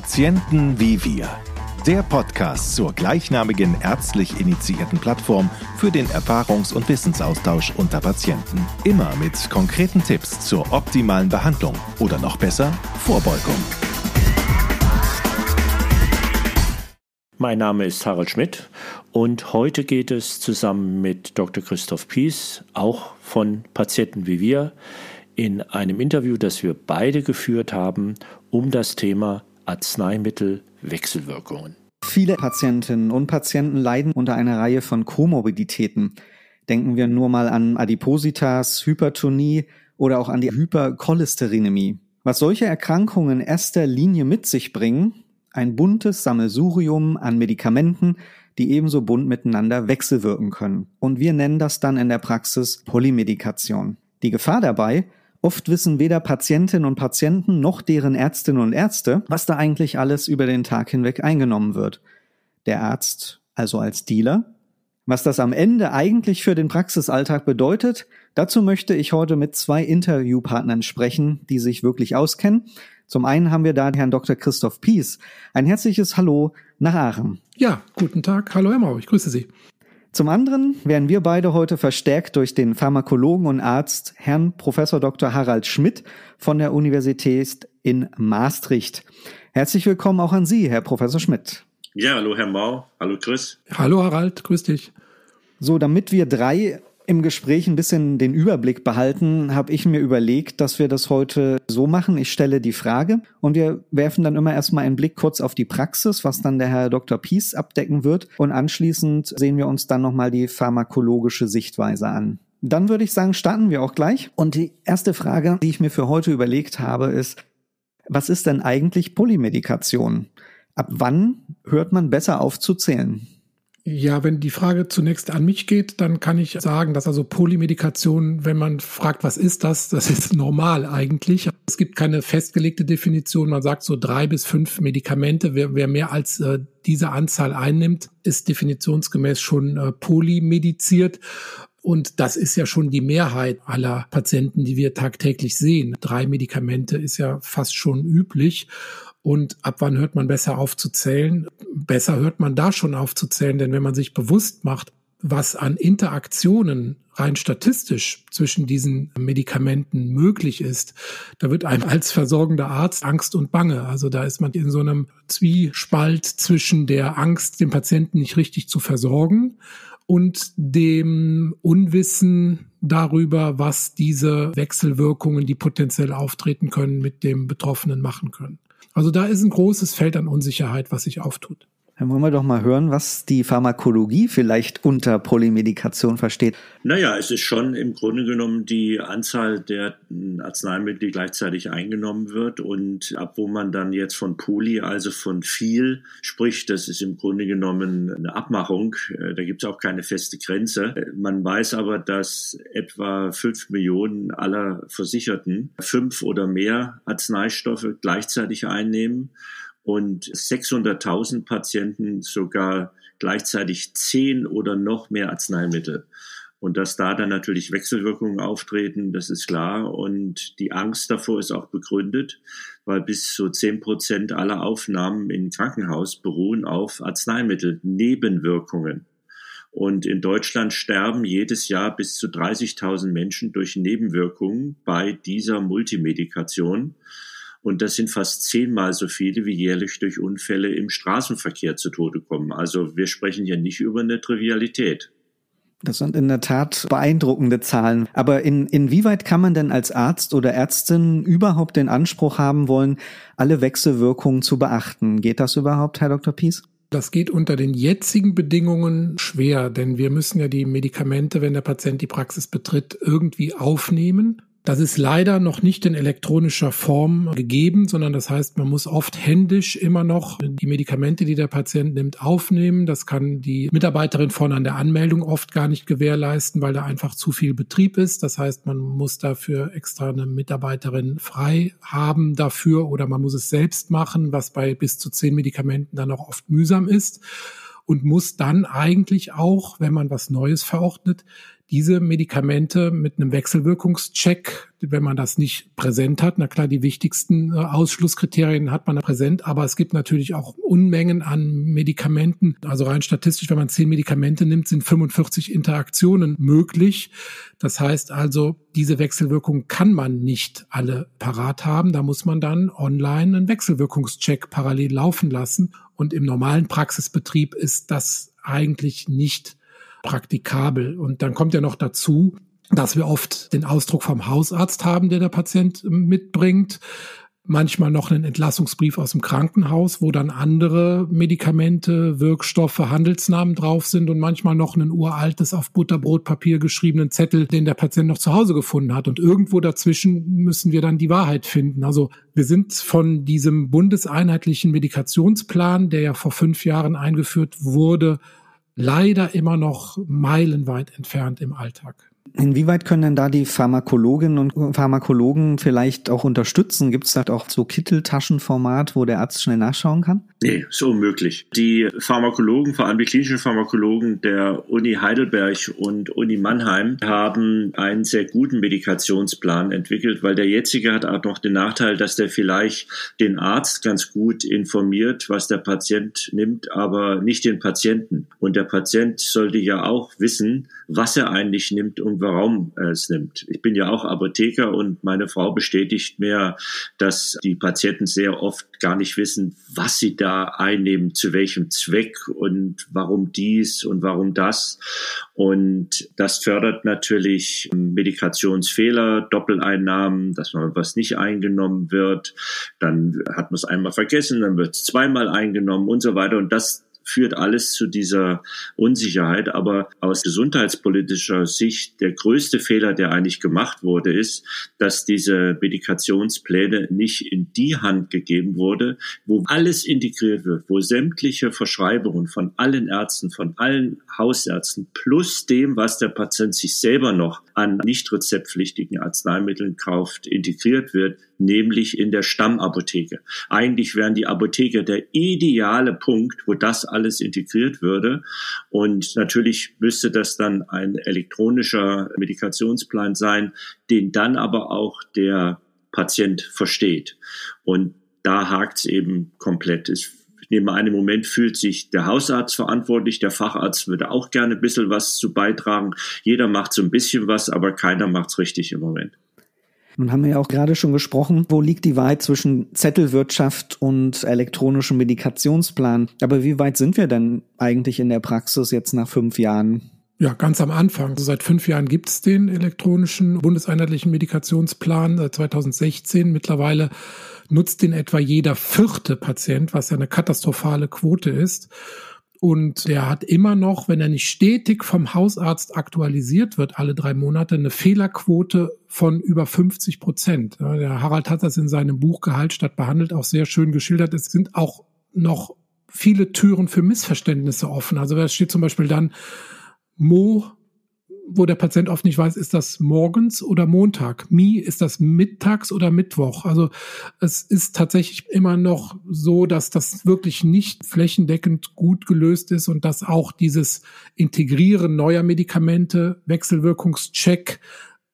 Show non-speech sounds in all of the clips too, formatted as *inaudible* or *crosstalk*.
Patienten wie wir. Der Podcast zur gleichnamigen ärztlich initiierten Plattform für den Erfahrungs- und Wissensaustausch unter Patienten. Immer mit konkreten Tipps zur optimalen Behandlung oder noch besser Vorbeugung. Mein Name ist Harald Schmidt und heute geht es zusammen mit Dr. Christoph Pies, auch von Patienten wie wir, in einem Interview, das wir beide geführt haben, um das Thema Arzneimittelwechselwirkungen. Viele Patientinnen und Patienten leiden unter einer Reihe von Komorbiditäten. Denken wir nur mal an Adipositas, Hypertonie oder auch an die Hypercholesterinämie. Was solche Erkrankungen in erster Linie mit sich bringen, ein buntes Sammelsurium an Medikamenten, die ebenso bunt miteinander wechselwirken können. Und wir nennen das dann in der Praxis Polymedikation. Die Gefahr dabei, Oft wissen weder Patientinnen und Patienten noch deren Ärztinnen und Ärzte, was da eigentlich alles über den Tag hinweg eingenommen wird. Der Arzt also als Dealer. Was das am Ende eigentlich für den Praxisalltag bedeutet, dazu möchte ich heute mit zwei Interviewpartnern sprechen, die sich wirklich auskennen. Zum einen haben wir da Herrn Dr. Christoph Pies. Ein herzliches Hallo nach Aachen. Ja, guten Tag. Hallo Herr Mau, ich grüße Sie. Zum anderen werden wir beide heute verstärkt durch den Pharmakologen und Arzt Herrn Professor Dr. Harald Schmidt von der Universität in Maastricht. Herzlich willkommen auch an Sie, Herr Professor Schmidt. Ja, hallo Herr Mau, hallo Chris. Hallo Harald, grüß dich. So, damit wir drei im Gespräch ein bisschen den Überblick behalten, habe ich mir überlegt, dass wir das heute so machen. Ich stelle die Frage und wir werfen dann immer erstmal einen Blick kurz auf die Praxis, was dann der Herr Dr. Pies abdecken wird. Und anschließend sehen wir uns dann nochmal die pharmakologische Sichtweise an. Dann würde ich sagen, starten wir auch gleich. Und die erste Frage, die ich mir für heute überlegt habe, ist, was ist denn eigentlich Polymedikation? Ab wann hört man besser auf zu zählen? Ja, wenn die Frage zunächst an mich geht, dann kann ich sagen, dass also Polymedikation, wenn man fragt, was ist das, das ist normal eigentlich. Es gibt keine festgelegte Definition. Man sagt so drei bis fünf Medikamente. Wer, wer mehr als äh, diese Anzahl einnimmt, ist definitionsgemäß schon äh, polymediziert. Und das ist ja schon die Mehrheit aller Patienten, die wir tagtäglich sehen. Drei Medikamente ist ja fast schon üblich. Und ab wann hört man besser auf zu zählen? Besser hört man da schon auf zu zählen, denn wenn man sich bewusst macht, was an Interaktionen rein statistisch zwischen diesen Medikamenten möglich ist, da wird einem als versorgender Arzt Angst und Bange. Also da ist man in so einem Zwiespalt zwischen der Angst, den Patienten nicht richtig zu versorgen und dem Unwissen darüber, was diese Wechselwirkungen, die potenziell auftreten können, mit dem Betroffenen machen können. Also da ist ein großes Feld an Unsicherheit, was sich auftut. Dann wollen wir doch mal hören, was die Pharmakologie vielleicht unter Polymedikation versteht. Naja, es ist schon im Grunde genommen die Anzahl der Arzneimittel, die gleichzeitig eingenommen wird. Und ab wo man dann jetzt von Poly, also von viel spricht, das ist im Grunde genommen eine Abmachung. Äh, da gibt es auch keine feste Grenze. Man weiß aber, dass etwa fünf Millionen aller Versicherten fünf oder mehr Arzneistoffe gleichzeitig einnehmen und 600.000 Patienten sogar gleichzeitig zehn oder noch mehr Arzneimittel. Und dass da dann natürlich Wechselwirkungen auftreten, das ist klar. Und die Angst davor ist auch begründet, weil bis zu zehn Prozent aller Aufnahmen im Krankenhaus beruhen auf Arzneimittelnebenwirkungen. Und in Deutschland sterben jedes Jahr bis zu 30.000 Menschen durch Nebenwirkungen bei dieser Multimedikation. Und das sind fast zehnmal so viele, wie jährlich durch Unfälle im Straßenverkehr zu Tode kommen. Also wir sprechen hier nicht über eine Trivialität. Das sind in der Tat beeindruckende Zahlen. Aber in, inwieweit kann man denn als Arzt oder Ärztin überhaupt den Anspruch haben wollen, alle Wechselwirkungen zu beachten? Geht das überhaupt, Herr Dr. Pies? Das geht unter den jetzigen Bedingungen schwer, denn wir müssen ja die Medikamente, wenn der Patient die Praxis betritt, irgendwie aufnehmen. Das ist leider noch nicht in elektronischer Form gegeben, sondern das heißt, man muss oft händisch immer noch die Medikamente, die der Patient nimmt, aufnehmen. Das kann die Mitarbeiterin vorne an der Anmeldung oft gar nicht gewährleisten, weil da einfach zu viel Betrieb ist. Das heißt, man muss dafür extra eine Mitarbeiterin frei haben dafür oder man muss es selbst machen, was bei bis zu zehn Medikamenten dann auch oft mühsam ist und muss dann eigentlich auch, wenn man was Neues verordnet, diese Medikamente mit einem Wechselwirkungscheck, wenn man das nicht präsent hat, na klar, die wichtigsten äh, Ausschlusskriterien hat man präsent, aber es gibt natürlich auch Unmengen an Medikamenten. Also rein statistisch, wenn man zehn Medikamente nimmt, sind 45 Interaktionen möglich. Das heißt also, diese Wechselwirkung kann man nicht alle parat haben. Da muss man dann online einen Wechselwirkungscheck parallel laufen lassen. Und im normalen Praxisbetrieb ist das eigentlich nicht praktikabel. Und dann kommt ja noch dazu, dass wir oft den Ausdruck vom Hausarzt haben, der der Patient mitbringt. Manchmal noch einen Entlassungsbrief aus dem Krankenhaus, wo dann andere Medikamente, Wirkstoffe, Handelsnamen drauf sind und manchmal noch ein uraltes auf Butterbrotpapier geschriebenen Zettel, den der Patient noch zu Hause gefunden hat. Und irgendwo dazwischen müssen wir dann die Wahrheit finden. Also wir sind von diesem bundeseinheitlichen Medikationsplan, der ja vor fünf Jahren eingeführt wurde, leider immer noch meilenweit entfernt im Alltag. Inwieweit können denn da die Pharmakologinnen und Pharmakologen vielleicht auch unterstützen? Gibt es da auch so Kitteltaschenformat, wo der Arzt schnell nachschauen kann? Nee, ist unmöglich. Die Pharmakologen, vor allem die klinischen Pharmakologen der Uni Heidelberg und Uni Mannheim haben einen sehr guten Medikationsplan entwickelt, weil der jetzige hat auch noch den Nachteil, dass der vielleicht den Arzt ganz gut informiert, was der Patient nimmt, aber nicht den Patienten. Und der Patient sollte ja auch wissen, was er eigentlich nimmt und warum er es nimmt. Ich bin ja auch Apotheker und meine Frau bestätigt mir, dass die Patienten sehr oft gar nicht wissen, was sie da einnehmen, zu welchem Zweck und warum dies und warum das. Und das fördert natürlich Medikationsfehler, Doppeleinnahmen, dass man was nicht eingenommen wird. Dann hat man es einmal vergessen, dann wird es zweimal eingenommen und so weiter. Und das führt alles zu dieser Unsicherheit. Aber aus gesundheitspolitischer Sicht der größte Fehler, der eigentlich gemacht wurde, ist, dass diese Medikationspläne nicht in die Hand gegeben wurde, wo alles integriert wird, wo sämtliche Verschreibungen von allen Ärzten, von allen Hausärzten plus dem, was der Patient sich selber noch an nicht rezeptpflichtigen Arzneimitteln kauft, integriert wird, nämlich in der Stammapotheke. Eigentlich wären die Apotheker der ideale Punkt, wo das alles integriert würde. Und natürlich müsste das dann ein elektronischer Medikationsplan sein, den dann aber auch der Patient versteht. Und da hakt es eben komplett. Ich nehme an, im Moment fühlt sich der Hausarzt verantwortlich, der Facharzt würde auch gerne ein bisschen was zu beitragen. Jeder macht so ein bisschen was, aber keiner macht es richtig im Moment. Nun haben wir ja auch gerade schon gesprochen, wo liegt die Wahrheit zwischen Zettelwirtschaft und elektronischem Medikationsplan. Aber wie weit sind wir denn eigentlich in der Praxis jetzt nach fünf Jahren? Ja, ganz am Anfang. Also seit fünf Jahren gibt es den elektronischen bundeseinheitlichen Medikationsplan, seit 2016. Mittlerweile nutzt den etwa jeder vierte Patient, was ja eine katastrophale Quote ist. Und der hat immer noch, wenn er nicht stetig vom Hausarzt aktualisiert wird, alle drei Monate, eine Fehlerquote von über 50 Prozent. Der Harald hat das in seinem Buch Gehalt statt behandelt auch sehr schön geschildert. Es sind auch noch viele Türen für Missverständnisse offen. Also es steht zum Beispiel dann Mo wo der Patient oft nicht weiß, ist das morgens oder Montag? Mi, ist das mittags oder Mittwoch? Also es ist tatsächlich immer noch so, dass das wirklich nicht flächendeckend gut gelöst ist und dass auch dieses Integrieren neuer Medikamente, Wechselwirkungscheck,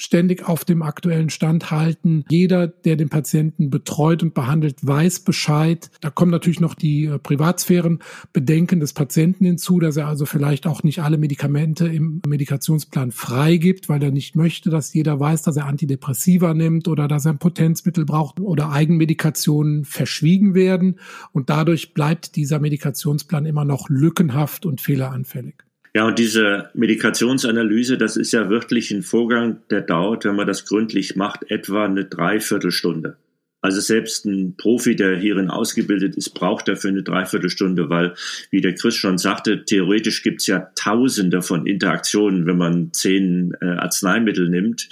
ständig auf dem aktuellen Stand halten. Jeder, der den Patienten betreut und behandelt, weiß Bescheid. Da kommen natürlich noch die äh, Privatsphärenbedenken des Patienten hinzu, dass er also vielleicht auch nicht alle Medikamente im Medikationsplan freigibt, weil er nicht möchte, dass jeder weiß, dass er Antidepressiva nimmt oder dass er ein Potenzmittel braucht oder Eigenmedikationen verschwiegen werden. Und dadurch bleibt dieser Medikationsplan immer noch lückenhaft und fehleranfällig. Ja, und diese Medikationsanalyse, das ist ja wirklich ein Vorgang, der dauert, wenn man das gründlich macht, etwa eine Dreiviertelstunde. Also selbst ein Profi, der hierin ausgebildet ist, braucht dafür eine Dreiviertelstunde, weil, wie der Chris schon sagte, theoretisch gibt's ja Tausende von Interaktionen, wenn man zehn äh, Arzneimittel nimmt,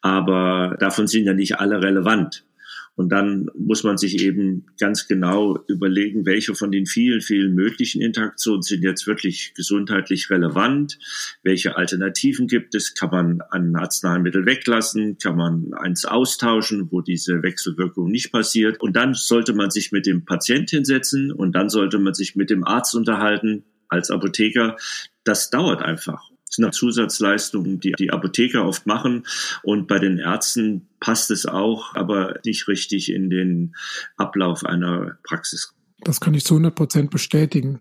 aber davon sind ja nicht alle relevant. Und dann muss man sich eben ganz genau überlegen, welche von den vielen, vielen möglichen Interaktionen sind jetzt wirklich gesundheitlich relevant, welche Alternativen gibt es, kann man ein Arzneimittel weglassen, kann man eins austauschen, wo diese Wechselwirkung nicht passiert. Und dann sollte man sich mit dem Patient hinsetzen und dann sollte man sich mit dem Arzt unterhalten als Apotheker. Das dauert einfach sind Zusatzleistungen, die die Apotheker oft machen. Und bei den Ärzten passt es auch, aber nicht richtig in den Ablauf einer Praxis. Das kann ich zu 100 Prozent bestätigen.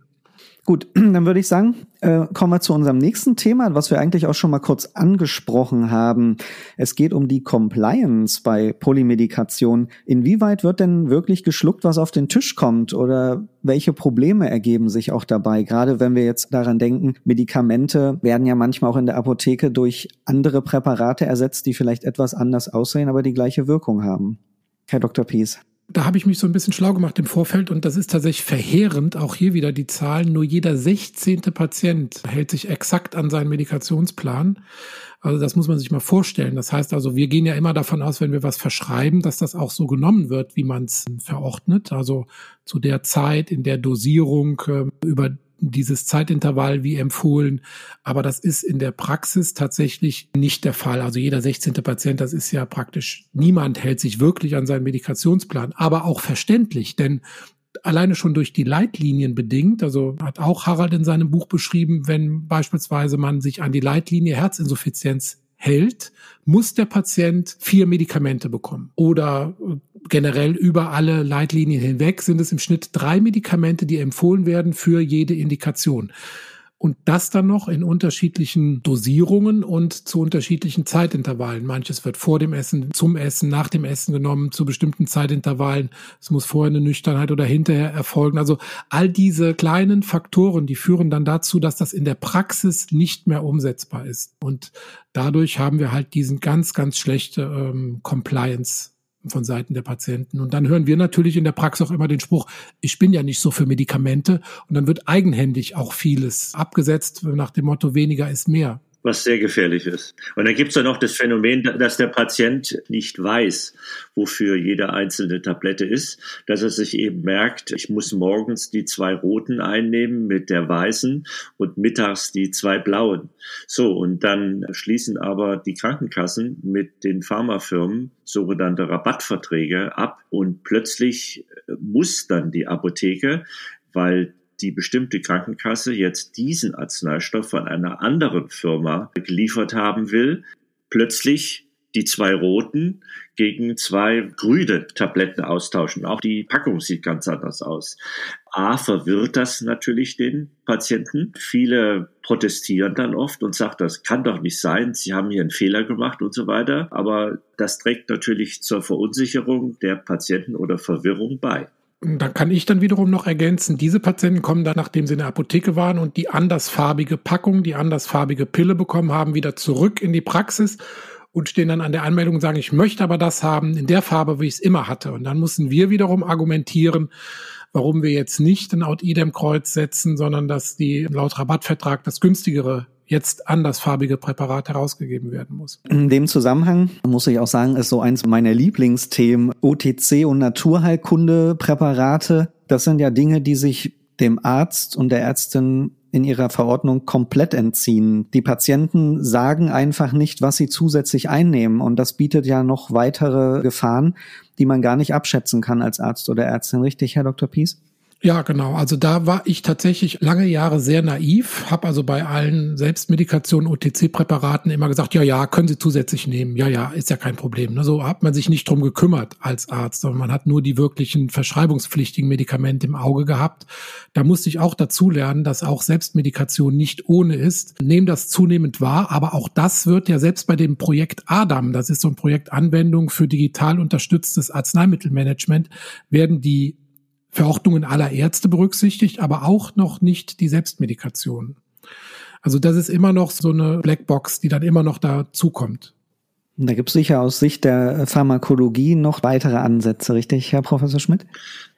Gut, *clears throat* dann würde ich sagen, äh, kommen wir zu unserem nächsten Thema, was wir eigentlich auch schon mal kurz angesprochen haben. Es geht um die Compliance bei Polymedikation. Inwieweit wird denn wirklich geschluckt, was auf den Tisch kommt? Oder welche Probleme ergeben sich auch dabei? Gerade wenn wir jetzt daran denken, Medikamente werden ja manchmal auch in der Apotheke durch andere Präparate ersetzt, die vielleicht etwas anders aussehen, aber die gleiche Wirkung haben. Herr Dr. Pies da habe ich mich so ein bisschen schlau gemacht im Vorfeld und das ist tatsächlich verheerend. Auch hier wieder die Zahlen. Nur jeder 16. Patient hält sich exakt an seinen Medikationsplan. Also das muss man sich mal vorstellen. Das heißt also, wir gehen ja immer davon aus, wenn wir was verschreiben, dass das auch so genommen wird, wie man es verordnet. Also zu der Zeit, in der Dosierung äh, über dieses Zeitintervall wie empfohlen. Aber das ist in der Praxis tatsächlich nicht der Fall. Also jeder 16. Patient, das ist ja praktisch, niemand hält sich wirklich an seinen Medikationsplan. Aber auch verständlich, denn alleine schon durch die Leitlinien bedingt, also hat auch Harald in seinem Buch beschrieben, wenn beispielsweise man sich an die Leitlinie Herzinsuffizienz hält, muss der Patient vier Medikamente bekommen. Oder äh, generell über alle Leitlinien hinweg sind es im Schnitt drei Medikamente, die empfohlen werden für jede Indikation und das dann noch in unterschiedlichen Dosierungen und zu unterschiedlichen Zeitintervallen. Manches wird vor dem Essen, zum Essen, nach dem Essen genommen, zu bestimmten Zeitintervallen. Es muss vorher eine Nüchternheit oder hinterher erfolgen. Also all diese kleinen Faktoren, die führen dann dazu, dass das in der Praxis nicht mehr umsetzbar ist. Und dadurch haben wir halt diesen ganz, ganz schlechte ähm, Compliance von Seiten der Patienten. Und dann hören wir natürlich in der Praxis auch immer den Spruch, ich bin ja nicht so für Medikamente. Und dann wird eigenhändig auch vieles abgesetzt nach dem Motto, weniger ist mehr was sehr gefährlich ist. Und dann gibt es ja noch das Phänomen, dass der Patient nicht weiß, wofür jede einzelne Tablette ist, dass er sich eben merkt, ich muss morgens die zwei roten einnehmen mit der weißen und mittags die zwei blauen. So, und dann schließen aber die Krankenkassen mit den Pharmafirmen sogenannte Rabattverträge ab und plötzlich muss dann die Apotheke weil die bestimmte Krankenkasse jetzt diesen Arzneistoff von einer anderen Firma geliefert haben will, plötzlich die zwei roten gegen zwei grüne Tabletten austauschen. Auch die Packung sieht ganz anders aus. A, verwirrt das natürlich den Patienten. Viele protestieren dann oft und sagen, das kann doch nicht sein, Sie haben hier einen Fehler gemacht und so weiter. Aber das trägt natürlich zur Verunsicherung der Patienten oder Verwirrung bei. Da kann ich dann wiederum noch ergänzen, diese Patienten kommen dann, nachdem sie in der Apotheke waren und die andersfarbige Packung, die andersfarbige Pille bekommen haben, wieder zurück in die Praxis und stehen dann an der Anmeldung und sagen, ich möchte aber das haben in der Farbe, wie ich es immer hatte. Und dann müssen wir wiederum argumentieren, warum wir jetzt nicht ein Out-Idem-Kreuz setzen, sondern dass die laut Rabattvertrag das günstigere jetzt andersfarbige Präparat herausgegeben werden muss. In dem Zusammenhang muss ich auch sagen, ist so eins meiner Lieblingsthemen OTC und Naturheilkunde-Präparate. Das sind ja Dinge, die sich dem Arzt und der Ärztin in ihrer Verordnung komplett entziehen. Die Patienten sagen einfach nicht, was sie zusätzlich einnehmen. Und das bietet ja noch weitere Gefahren, die man gar nicht abschätzen kann als Arzt oder Ärztin. Richtig, Herr Dr. Pies? Ja, genau. Also da war ich tatsächlich lange Jahre sehr naiv, habe also bei allen Selbstmedikationen, OTC-Präparaten immer gesagt, ja, ja, können Sie zusätzlich nehmen. Ja, ja, ist ja kein Problem. Ne? So hat man sich nicht drum gekümmert als Arzt, sondern man hat nur die wirklichen verschreibungspflichtigen Medikamente im Auge gehabt. Da musste ich auch dazu lernen, dass auch Selbstmedikation nicht ohne ist. Nehmen das zunehmend wahr, aber auch das wird ja selbst bei dem Projekt ADAM, das ist so ein Projekt Anwendung für digital unterstütztes Arzneimittelmanagement, werden die Verordnungen aller Ärzte berücksichtigt, aber auch noch nicht die Selbstmedikation. Also das ist immer noch so eine Blackbox, die dann immer noch dazukommt. Da gibt es sicher aus Sicht der Pharmakologie noch weitere Ansätze, richtig, Herr Professor Schmidt?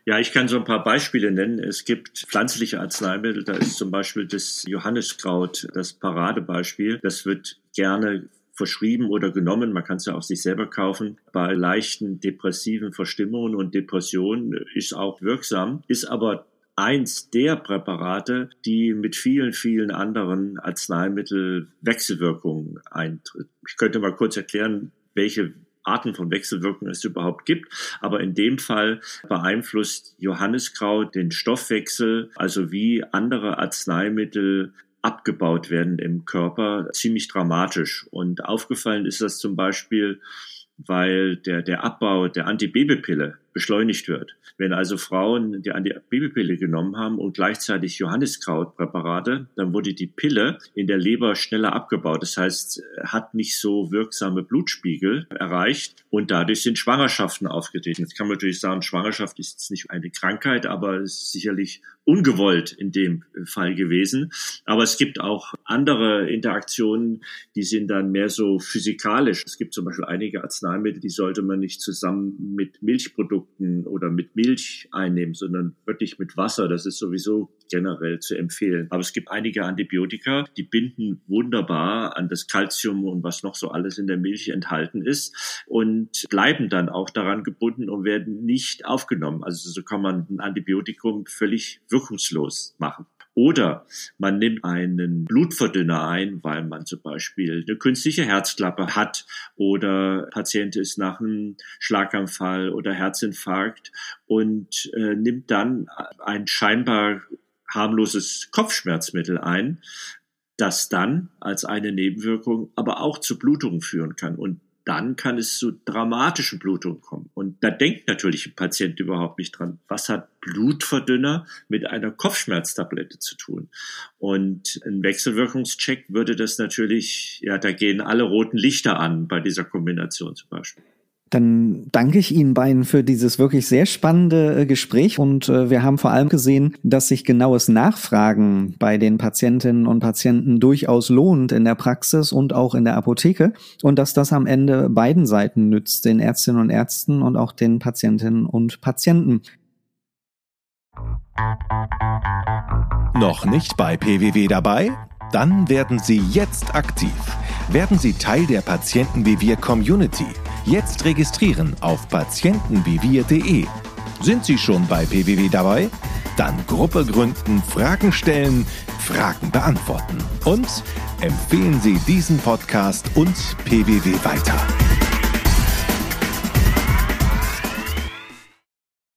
Ja, ich kann so ein paar Beispiele nennen. Es gibt pflanzliche Arzneimittel, da ist zum Beispiel das Johanniskraut das Paradebeispiel. Das wird gerne verschrieben oder genommen. Man kann es ja auch sich selber kaufen. Bei leichten depressiven Verstimmungen und Depressionen ist auch wirksam, ist aber eins der Präparate, die mit vielen, vielen anderen Arzneimittel Wechselwirkungen eintritt. Ich könnte mal kurz erklären, welche Arten von Wechselwirkungen es überhaupt gibt. Aber in dem Fall beeinflusst Johanniskraut den Stoffwechsel, also wie andere Arzneimittel abgebaut werden im Körper, ziemlich dramatisch. Und aufgefallen ist das zum Beispiel, weil der, der Abbau der Antibabypille beschleunigt wird. Wenn also Frauen die Antibabypille genommen haben und gleichzeitig Johanniskrautpräparate, dann wurde die Pille in der Leber schneller abgebaut. Das heißt, hat nicht so wirksame Blutspiegel erreicht und dadurch sind Schwangerschaften aufgetreten. Jetzt kann man natürlich sagen, Schwangerschaft ist jetzt nicht eine Krankheit, aber ist sicherlich ungewollt in dem Fall gewesen. Aber es gibt auch andere Interaktionen, die sind dann mehr so physikalisch. Es gibt zum Beispiel einige Arzneimittel, die sollte man nicht zusammen mit Milchprodukten Milchprodukten oder mit Milch einnehmen, sondern wirklich mit Wasser. Das ist sowieso generell zu empfehlen. Aber es gibt einige Antibiotika, die binden wunderbar an das Kalzium und was noch so alles in der Milch enthalten ist und bleiben dann auch daran gebunden und werden nicht aufgenommen. Also so kann man ein Antibiotikum völlig wirkungslos machen. Oder man nimmt einen Blutverdünner ein, weil man zum Beispiel eine künstliche Herzklappe hat oder Patient ist nach einem Schlaganfall oder Herzinfarkt und äh, nimmt dann ein scheinbar harmloses Kopfschmerzmittel ein, das dann als eine Nebenwirkung aber auch zu Blutungen führen kann. Und dann kann es zu dramatischen Blutungen kommen. Und da denkt natürlich ein Patient überhaupt nicht dran. Was hat Blutverdünner mit einer Kopfschmerztablette zu tun? Und ein Wechselwirkungscheck würde das natürlich, ja, da gehen alle roten Lichter an bei dieser Kombination zum Beispiel. Dann danke ich Ihnen beiden für dieses wirklich sehr spannende äh, Gespräch und äh, wir haben vor allem gesehen, dass sich genaues Nachfragen bei den Patientinnen und Patienten durchaus lohnt in der Praxis und auch in der Apotheke und dass das am Ende beiden Seiten nützt, den Ärztinnen und Ärzten und auch den Patientinnen und Patienten. Noch nicht bei PWW dabei? Dann werden Sie jetzt aktiv. Werden Sie Teil der Patienten wie wir Community Jetzt registrieren auf patientenvivir.de. Sind Sie schon bei PWW dabei? Dann Gruppe gründen, Fragen stellen, Fragen beantworten. Und empfehlen Sie diesen Podcast und PWW weiter.